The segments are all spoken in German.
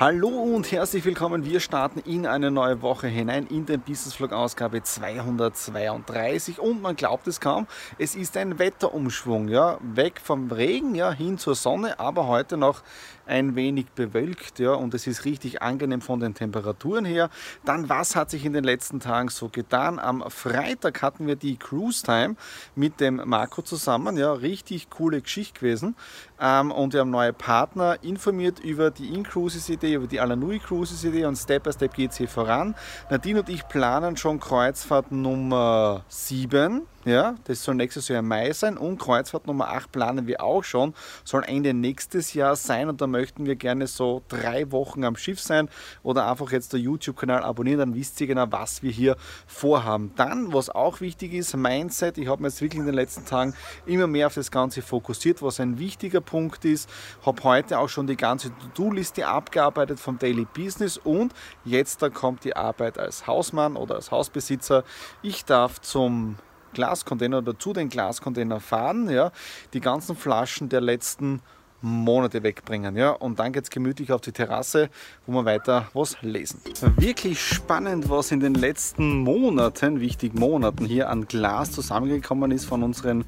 Hallo und herzlich willkommen. Wir starten in eine neue Woche hinein in den Business Vlog Ausgabe 232 und man glaubt es kaum, es ist ein Wetterumschwung, ja, weg vom Regen, ja, hin zur Sonne, aber heute noch ein wenig bewölkt, ja, und es ist richtig angenehm von den Temperaturen her. Dann, was hat sich in den letzten Tagen so getan? Am Freitag hatten wir die Cruise Time mit dem Marco zusammen, ja, richtig coole Geschichte gewesen. Ähm, und wir haben neue Partner informiert über die In-Cruises-Idee Idee, über die Alanui Cruises Idee und Step by Step geht es hier voran. Nadine und ich planen schon Kreuzfahrt Nummer 7 ja, das soll nächstes Jahr im Mai sein und Kreuzfahrt Nummer 8 planen wir auch schon. Soll Ende nächstes Jahr sein und da möchten wir gerne so drei Wochen am Schiff sein oder einfach jetzt der YouTube-Kanal abonnieren, dann wisst ihr genau, was wir hier vorhaben. Dann, was auch wichtig ist, Mindset. Ich habe mir jetzt wirklich in den letzten Tagen immer mehr auf das Ganze fokussiert, was ein wichtiger Punkt ist. Habe heute auch schon die ganze To-Do-Liste abgearbeitet vom Daily Business und jetzt da kommt die Arbeit als Hausmann oder als Hausbesitzer. Ich darf zum Glascontainer oder zu den Glascontainer fahren, ja, die ganzen Flaschen der letzten Monate wegbringen. Ja? Und dann geht es gemütlich auf die Terrasse, wo wir weiter was lesen. Wirklich spannend, was in den letzten Monaten, wichtig Monaten, hier an Glas zusammengekommen ist von unseren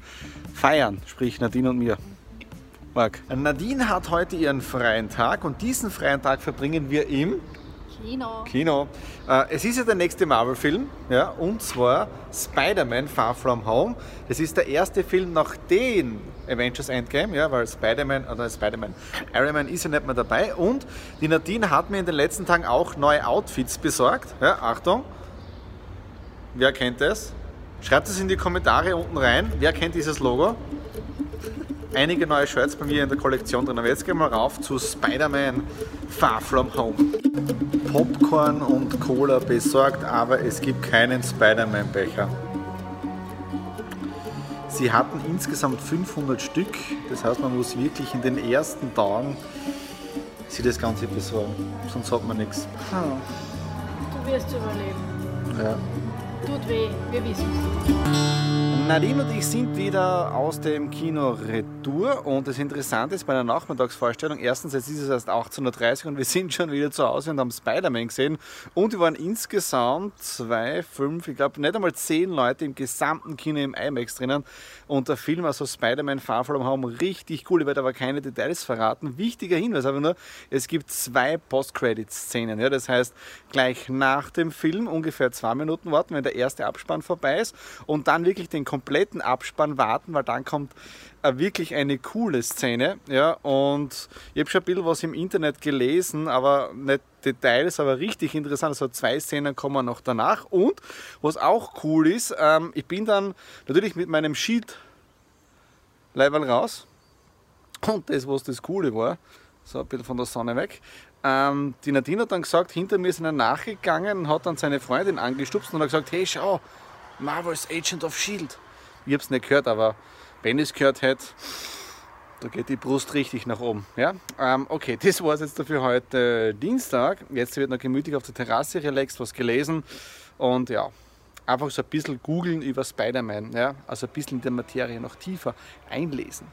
Feiern, sprich Nadine und mir. Marc. Nadine hat heute ihren freien Tag und diesen freien Tag verbringen wir im Kino. Kino. Äh, es ist ja der nächste Marvel-Film, ja, und zwar Spider-Man Far From Home. Das ist der erste Film nach den Avengers Endgame, ja, weil Spider-Man, oder Spider-Man, Iron Man ist ja nicht mehr dabei. Und die Nadine hat mir in den letzten Tagen auch neue Outfits besorgt. Ja, Achtung, wer kennt es? Schreibt es in die Kommentare unten rein. Wer kennt dieses Logo? Einige neue Shirts bei mir in der Kollektion drin. Aber jetzt gehen wir rauf zu Spider-Man Far From Home. Popcorn und Cola besorgt, aber es gibt keinen Spider-Man-Becher. Sie hatten insgesamt 500 Stück, das heißt, man muss wirklich in den ersten Tagen sich das Ganze besorgen, sonst hat man nichts. Du wirst überleben. Ja. Tut weh, wir wissen es. Nadine und ich sind wieder aus dem Kino Retour und das Interessante ist bei einer Nachmittagsvorstellung, erstens, jetzt ist es erst 18.30 Uhr und wir sind schon wieder zu Hause und haben Spider-Man gesehen und wir waren insgesamt zwei, fünf, ich glaube nicht einmal zehn Leute im gesamten Kino im IMAX drinnen und der Film, also Spider-Man Far From Home, richtig cool, ich werde aber keine Details verraten. Wichtiger Hinweis aber nur, es gibt zwei Post-Credit-Szenen, ja, das heißt gleich nach dem Film ungefähr zwei Minuten warten, wenn der erste Abspann vorbei ist und dann wirklich den kompletten Abspann warten, weil dann kommt wirklich eine coole Szene. Ja, und ich habe schon ein bisschen was im Internet gelesen, aber nicht Details, aber richtig interessant. Also zwei Szenen kommen noch danach. Und was auch cool ist, ähm, ich bin dann natürlich mit meinem Sheet Level raus. Und das, was das Coole war, so ein bisschen von der Sonne weg. Ähm, die Nadine hat dann gesagt, hinter mir ist einer nachgegangen und hat dann seine Freundin angestupst und hat gesagt, hey schau, Marvel's Agent of Shield. Ich habe es nicht gehört, aber wenn ich es gehört hätte, da geht die Brust richtig nach oben. Ja? Ähm, okay, das war es jetzt für heute Dienstag. Jetzt wird noch gemütlich auf der Terrasse relaxed, was gelesen und ja, einfach so ein bisschen googeln über Spider-Man. Ja? Also ein bisschen in der Materie noch tiefer einlesen.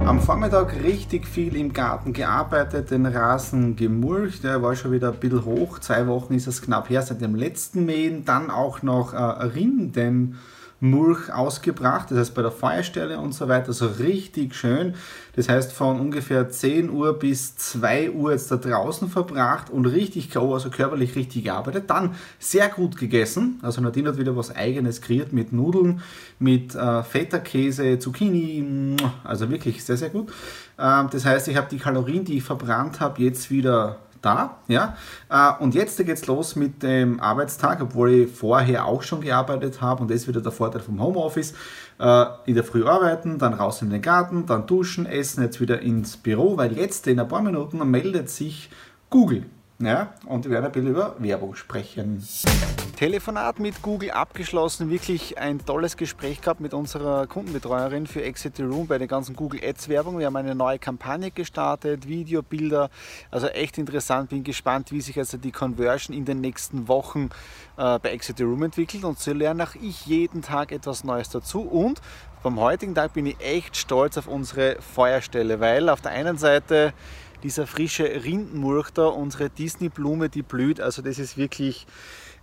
Am Vormittag richtig viel im Garten gearbeitet, den Rasen gemulcht, der war schon wieder ein bisschen hoch. Zwei Wochen ist es knapp her seit dem letzten Mähen. Dann auch noch äh, Rinden Mulch ausgebracht, das heißt bei der Feuerstelle und so weiter, so richtig schön. Das heißt von ungefähr 10 Uhr bis 2 Uhr jetzt da draußen verbracht und richtig K.O., also körperlich richtig gearbeitet. Dann sehr gut gegessen, also Nadine hat wieder was eigenes kreiert mit Nudeln, mit äh, Feta-Käse, Zucchini, also wirklich sehr, sehr gut. Ähm, das heißt, ich habe die Kalorien, die ich verbrannt habe, jetzt wieder da. Ja? Äh, und jetzt geht es los mit dem Arbeitstag, obwohl ich vorher auch schon gearbeitet habe und das ist wieder der Vorteil vom Homeoffice. Äh, in der Früh arbeiten, dann raus in den Garten, dann duschen, essen, jetzt wieder ins Büro, weil jetzt in ein paar Minuten meldet sich Google. Ja, und wir werden ein bisschen über Werbung sprechen. Telefonat mit Google abgeschlossen, wirklich ein tolles Gespräch gehabt mit unserer Kundenbetreuerin für Exit the Room bei der ganzen Google Ads Werbung. Wir haben eine neue Kampagne gestartet, Video, Bilder, also echt interessant. Bin gespannt, wie sich also die Conversion in den nächsten Wochen äh, bei Exit the Room entwickelt. Und so lerne auch ich jeden Tag etwas Neues dazu. Und beim heutigen Tag bin ich echt stolz auf unsere Feuerstelle, weil auf der einen Seite dieser frische Rindenmulch da, unsere Disney-Blume, die blüht, also das ist wirklich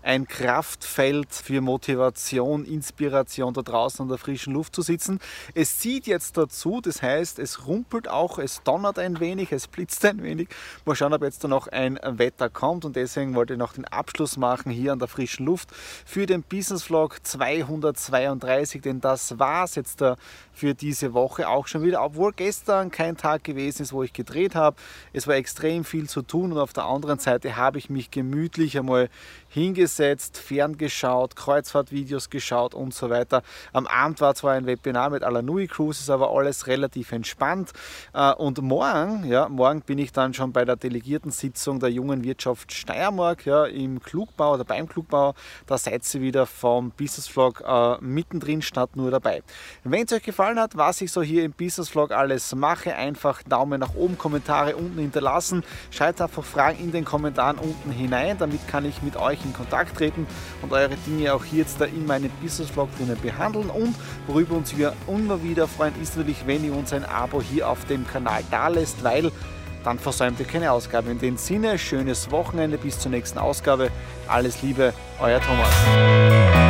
ein Kraftfeld für Motivation, Inspiration da draußen an der frischen Luft zu sitzen. Es zieht jetzt dazu, das heißt, es rumpelt auch, es donnert ein wenig, es blitzt ein wenig. Mal schauen, ob jetzt da noch ein Wetter kommt und deswegen wollte ich noch den Abschluss machen hier an der frischen Luft für den Business Vlog 232, denn das war es jetzt da für diese Woche auch schon wieder, obwohl gestern kein Tag gewesen ist, wo ich gedreht habe. Es war extrem viel zu tun und auf der anderen Seite habe ich mich gemütlich einmal hingesetzt, ferngeschaut, Kreuzfahrtvideos geschaut und so weiter. Am Abend war zwar ein Webinar mit Alanui Cruises, aber alles relativ entspannt. Äh, und morgen, ja, morgen bin ich dann schon bei der Delegiertensitzung der jungen Wirtschaft Steiermark ja, im Klugbau oder beim Klugbau. Da seid ihr wieder vom Business Vlog äh, mittendrin statt nur dabei. Wenn es euch gefallen hat, was ich so hier im Business Vlog alles mache, einfach Daumen nach oben, Kommentare unten hinterlassen. Schreibt einfach Fragen in den Kommentaren unten hinein, damit kann ich mit euch in Kontakt treten und eure Dinge auch hier jetzt da in meinem Business Vlog drinnen behandeln. Und worüber uns wir immer wieder freuen, ist natürlich, wenn ihr uns ein Abo hier auf dem Kanal da lässt, weil dann versäumt ihr keine Ausgabe. In dem Sinne, schönes Wochenende bis zur nächsten Ausgabe. Alles Liebe, euer Thomas.